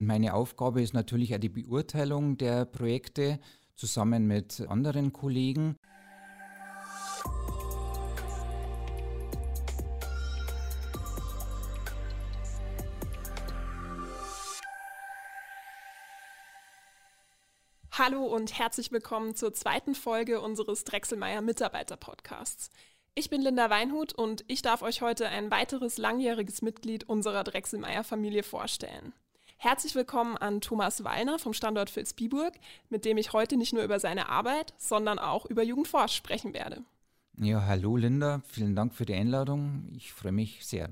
Meine Aufgabe ist natürlich auch die Beurteilung der Projekte zusammen mit anderen Kollegen. Hallo und herzlich willkommen zur zweiten Folge unseres Drechselmeier Mitarbeiter Podcasts. Ich bin Linda Weinhut und ich darf euch heute ein weiteres langjähriges Mitglied unserer Drechselmeier Familie vorstellen. Herzlich willkommen an Thomas Wallner vom Standort Vilsbiburg, mit dem ich heute nicht nur über seine Arbeit, sondern auch über Jugendforsch sprechen werde. Ja, hallo Linda, vielen Dank für die Einladung. Ich freue mich sehr.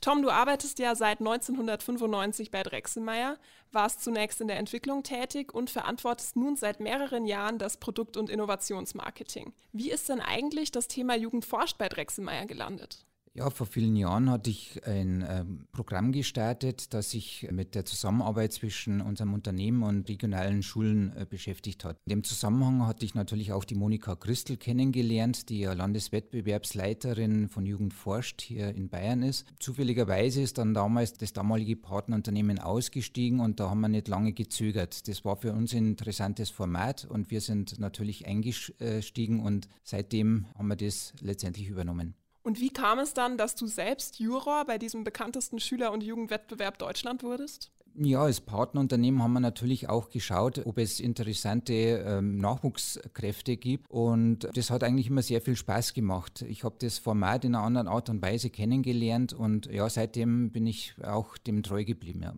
Tom, du arbeitest ja seit 1995 bei Drechselmeier, warst zunächst in der Entwicklung tätig und verantwortest nun seit mehreren Jahren das Produkt- und Innovationsmarketing. Wie ist denn eigentlich das Thema Jugend forscht bei Drechselmeier gelandet? Ja, vor vielen Jahren hatte ich ein ähm, Programm gestartet, das sich mit der Zusammenarbeit zwischen unserem Unternehmen und regionalen Schulen äh, beschäftigt hat. In dem Zusammenhang hatte ich natürlich auch die Monika Christel kennengelernt, die ja Landeswettbewerbsleiterin von Jugend forscht hier in Bayern ist. Zufälligerweise ist dann damals das damalige Partnerunternehmen ausgestiegen und da haben wir nicht lange gezögert. Das war für uns ein interessantes Format und wir sind natürlich eingestiegen und seitdem haben wir das letztendlich übernommen. Und wie kam es dann, dass du selbst Juror bei diesem bekanntesten Schüler- und Jugendwettbewerb Deutschland wurdest? Ja, als Partnerunternehmen haben wir natürlich auch geschaut, ob es interessante ähm, Nachwuchskräfte gibt. Und das hat eigentlich immer sehr viel Spaß gemacht. Ich habe das Format in einer anderen Art und Weise kennengelernt und ja, seitdem bin ich auch dem treu geblieben. Ja.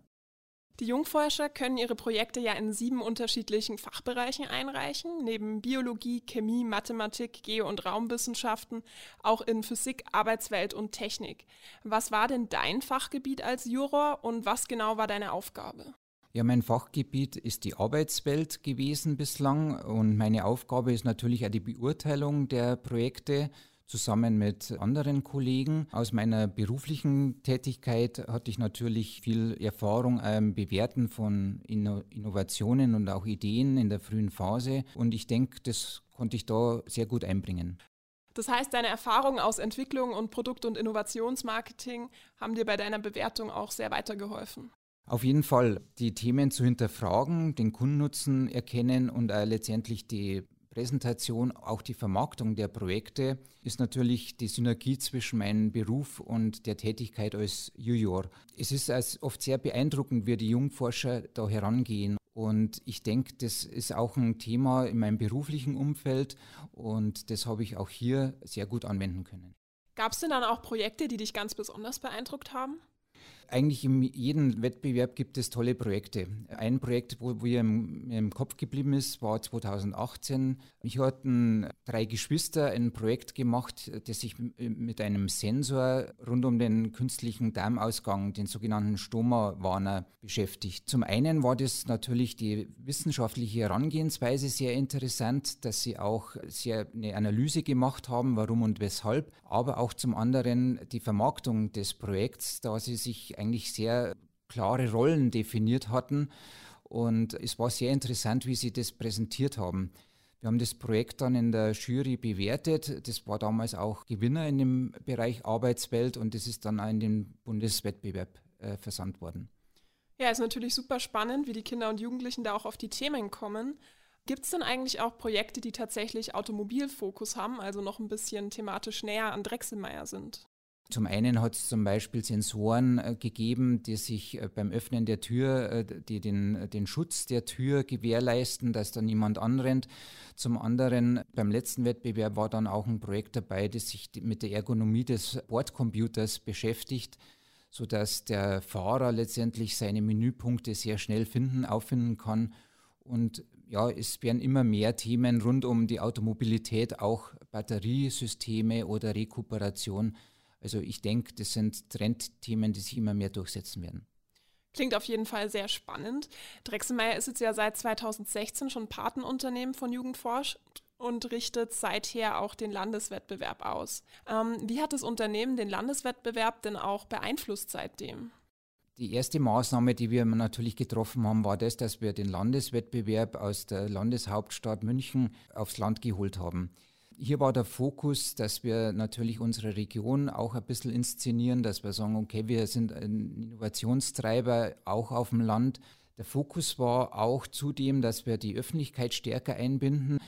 Die Jungforscher können ihre Projekte ja in sieben unterschiedlichen Fachbereichen einreichen, neben Biologie, Chemie, Mathematik, Geo- und Raumwissenschaften, auch in Physik, Arbeitswelt und Technik. Was war denn dein Fachgebiet als Juror und was genau war deine Aufgabe? Ja, mein Fachgebiet ist die Arbeitswelt gewesen bislang und meine Aufgabe ist natürlich auch die Beurteilung der Projekte zusammen mit anderen Kollegen. Aus meiner beruflichen Tätigkeit hatte ich natürlich viel Erfahrung im Bewerten von Innovationen und auch Ideen in der frühen Phase und ich denke, das konnte ich da sehr gut einbringen. Das heißt, deine Erfahrungen aus Entwicklung und Produkt- und Innovationsmarketing haben dir bei deiner Bewertung auch sehr weitergeholfen. Auf jeden Fall die Themen zu hinterfragen, den Kundennutzen erkennen und äh, letztendlich die Präsentation, auch die Vermarktung der Projekte ist natürlich die Synergie zwischen meinem Beruf und der Tätigkeit als Junior. Es ist als oft sehr beeindruckend, wie die Jungforscher da herangehen. Und ich denke, das ist auch ein Thema in meinem beruflichen Umfeld und das habe ich auch hier sehr gut anwenden können. Gab es denn dann auch Projekte, die dich ganz besonders beeindruckt haben? Eigentlich in jedem Wettbewerb gibt es tolle Projekte. Ein Projekt, wo, mir im, im, Kopf geblieben ist, war 2018. Ich hatten drei Geschwister ein Projekt gemacht, das sich mit einem Sensor rund um den künstlichen Darmausgang, den sogenannten Stoma-Warner, beschäftigt. Zum einen war das natürlich die wissenschaftliche Herangehensweise sehr interessant, dass sie auch sehr eine Analyse gemacht haben, warum und weshalb, aber auch zum anderen die Vermarktung des Projekts, da sie sich eigentlich sehr klare Rollen definiert hatten. Und es war sehr interessant, wie sie das präsentiert haben. Wir haben das Projekt dann in der Jury bewertet. Das war damals auch Gewinner in dem Bereich Arbeitswelt und das ist dann auch in den Bundeswettbewerb äh, versandt worden. Ja, ist natürlich super spannend, wie die Kinder und Jugendlichen da auch auf die Themen kommen. Gibt es denn eigentlich auch Projekte, die tatsächlich Automobilfokus haben, also noch ein bisschen thematisch näher an Drechselmeier sind? Zum einen hat es zum Beispiel Sensoren äh, gegeben, die sich äh, beim Öffnen der Tür, äh, die den, den Schutz der Tür gewährleisten, dass da niemand anrennt. Zum anderen beim letzten Wettbewerb war dann auch ein Projekt dabei, das sich mit der Ergonomie des Bordcomputers beschäftigt, so dass der Fahrer letztendlich seine Menüpunkte sehr schnell finden, auffinden kann. Und ja, es werden immer mehr Themen rund um die Automobilität, auch Batteriesysteme oder Rekuperation also ich denke, das sind Trendthemen, die sich immer mehr durchsetzen werden. Klingt auf jeden Fall sehr spannend. Drechselmeier ist jetzt ja seit 2016 schon Patenunternehmen von Jugendforsch und richtet seither auch den Landeswettbewerb aus. Ähm, wie hat das Unternehmen den Landeswettbewerb denn auch beeinflusst seitdem? Die erste Maßnahme, die wir natürlich getroffen haben, war das, dass wir den Landeswettbewerb aus der Landeshauptstadt München aufs Land geholt haben. Hier war der Fokus, dass wir natürlich unsere Region auch ein bisschen inszenieren, dass wir sagen, okay, wir sind ein Innovationstreiber auch auf dem Land. Der Fokus war auch zudem, dass wir die Öffentlichkeit stärker einbinden.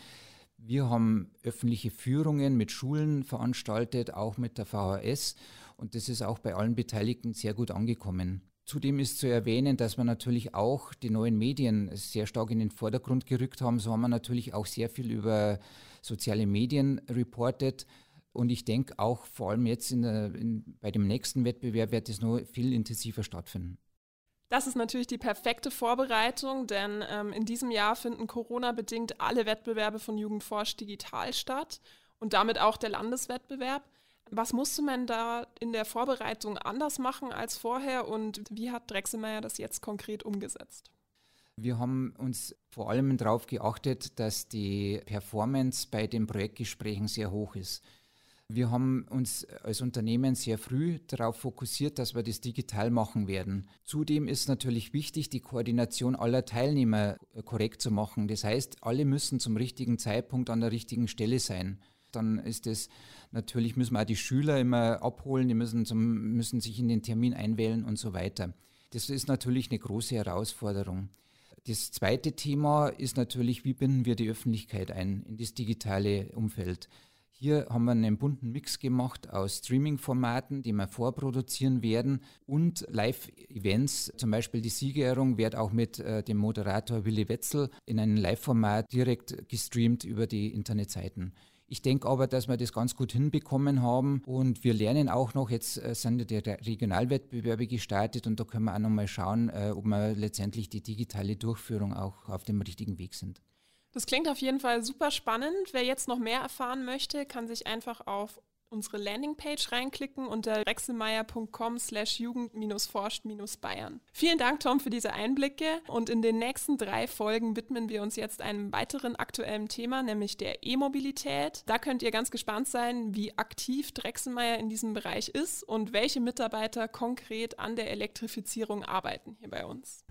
Wir haben öffentliche Führungen mit Schulen veranstaltet, auch mit der VHS. Und das ist auch bei allen Beteiligten sehr gut angekommen. Zudem ist zu erwähnen, dass wir natürlich auch die neuen Medien sehr stark in den Vordergrund gerückt haben. So haben wir natürlich auch sehr viel über soziale Medien reportet. Und ich denke auch vor allem jetzt in der, in, bei dem nächsten Wettbewerb wird es noch viel intensiver stattfinden. Das ist natürlich die perfekte Vorbereitung, denn ähm, in diesem Jahr finden Corona-bedingt alle Wettbewerbe von Jugendforsch digital statt und damit auch der Landeswettbewerb. Was musste man da in der Vorbereitung anders machen als vorher und wie hat Drechselmeier das jetzt konkret umgesetzt? Wir haben uns vor allem darauf geachtet, dass die Performance bei den Projektgesprächen sehr hoch ist. Wir haben uns als Unternehmen sehr früh darauf fokussiert, dass wir das digital machen werden. Zudem ist natürlich wichtig, die Koordination aller Teilnehmer korrekt zu machen. Das heißt, alle müssen zum richtigen Zeitpunkt an der richtigen Stelle sein. Dann ist es natürlich, müssen wir auch die Schüler immer abholen, die müssen, zum, müssen sich in den Termin einwählen und so weiter. Das ist natürlich eine große Herausforderung. Das zweite Thema ist natürlich, wie binden wir die Öffentlichkeit ein in das digitale Umfeld. Hier haben wir einen bunten Mix gemacht aus Streaming-Formaten, die wir vorproduzieren werden und Live-Events. Zum Beispiel die Siegerehrung wird auch mit äh, dem Moderator Willi Wetzel in einem Live-Format direkt gestreamt über die Internetseiten. Ich denke aber, dass wir das ganz gut hinbekommen haben und wir lernen auch noch, jetzt äh, sind die Regionalwettbewerbe gestartet und da können wir auch noch mal schauen, äh, ob wir letztendlich die digitale Durchführung auch auf dem richtigen Weg sind. Das klingt auf jeden Fall super spannend. Wer jetzt noch mehr erfahren möchte, kann sich einfach auf unsere Landingpage reinklicken unter wechselmeier.com slash jugend-forscht-bayern. Vielen Dank, Tom, für diese Einblicke und in den nächsten drei Folgen widmen wir uns jetzt einem weiteren aktuellen Thema, nämlich der E-Mobilität. Da könnt ihr ganz gespannt sein, wie aktiv Drechselmeier in diesem Bereich ist und welche Mitarbeiter konkret an der Elektrifizierung arbeiten hier bei uns.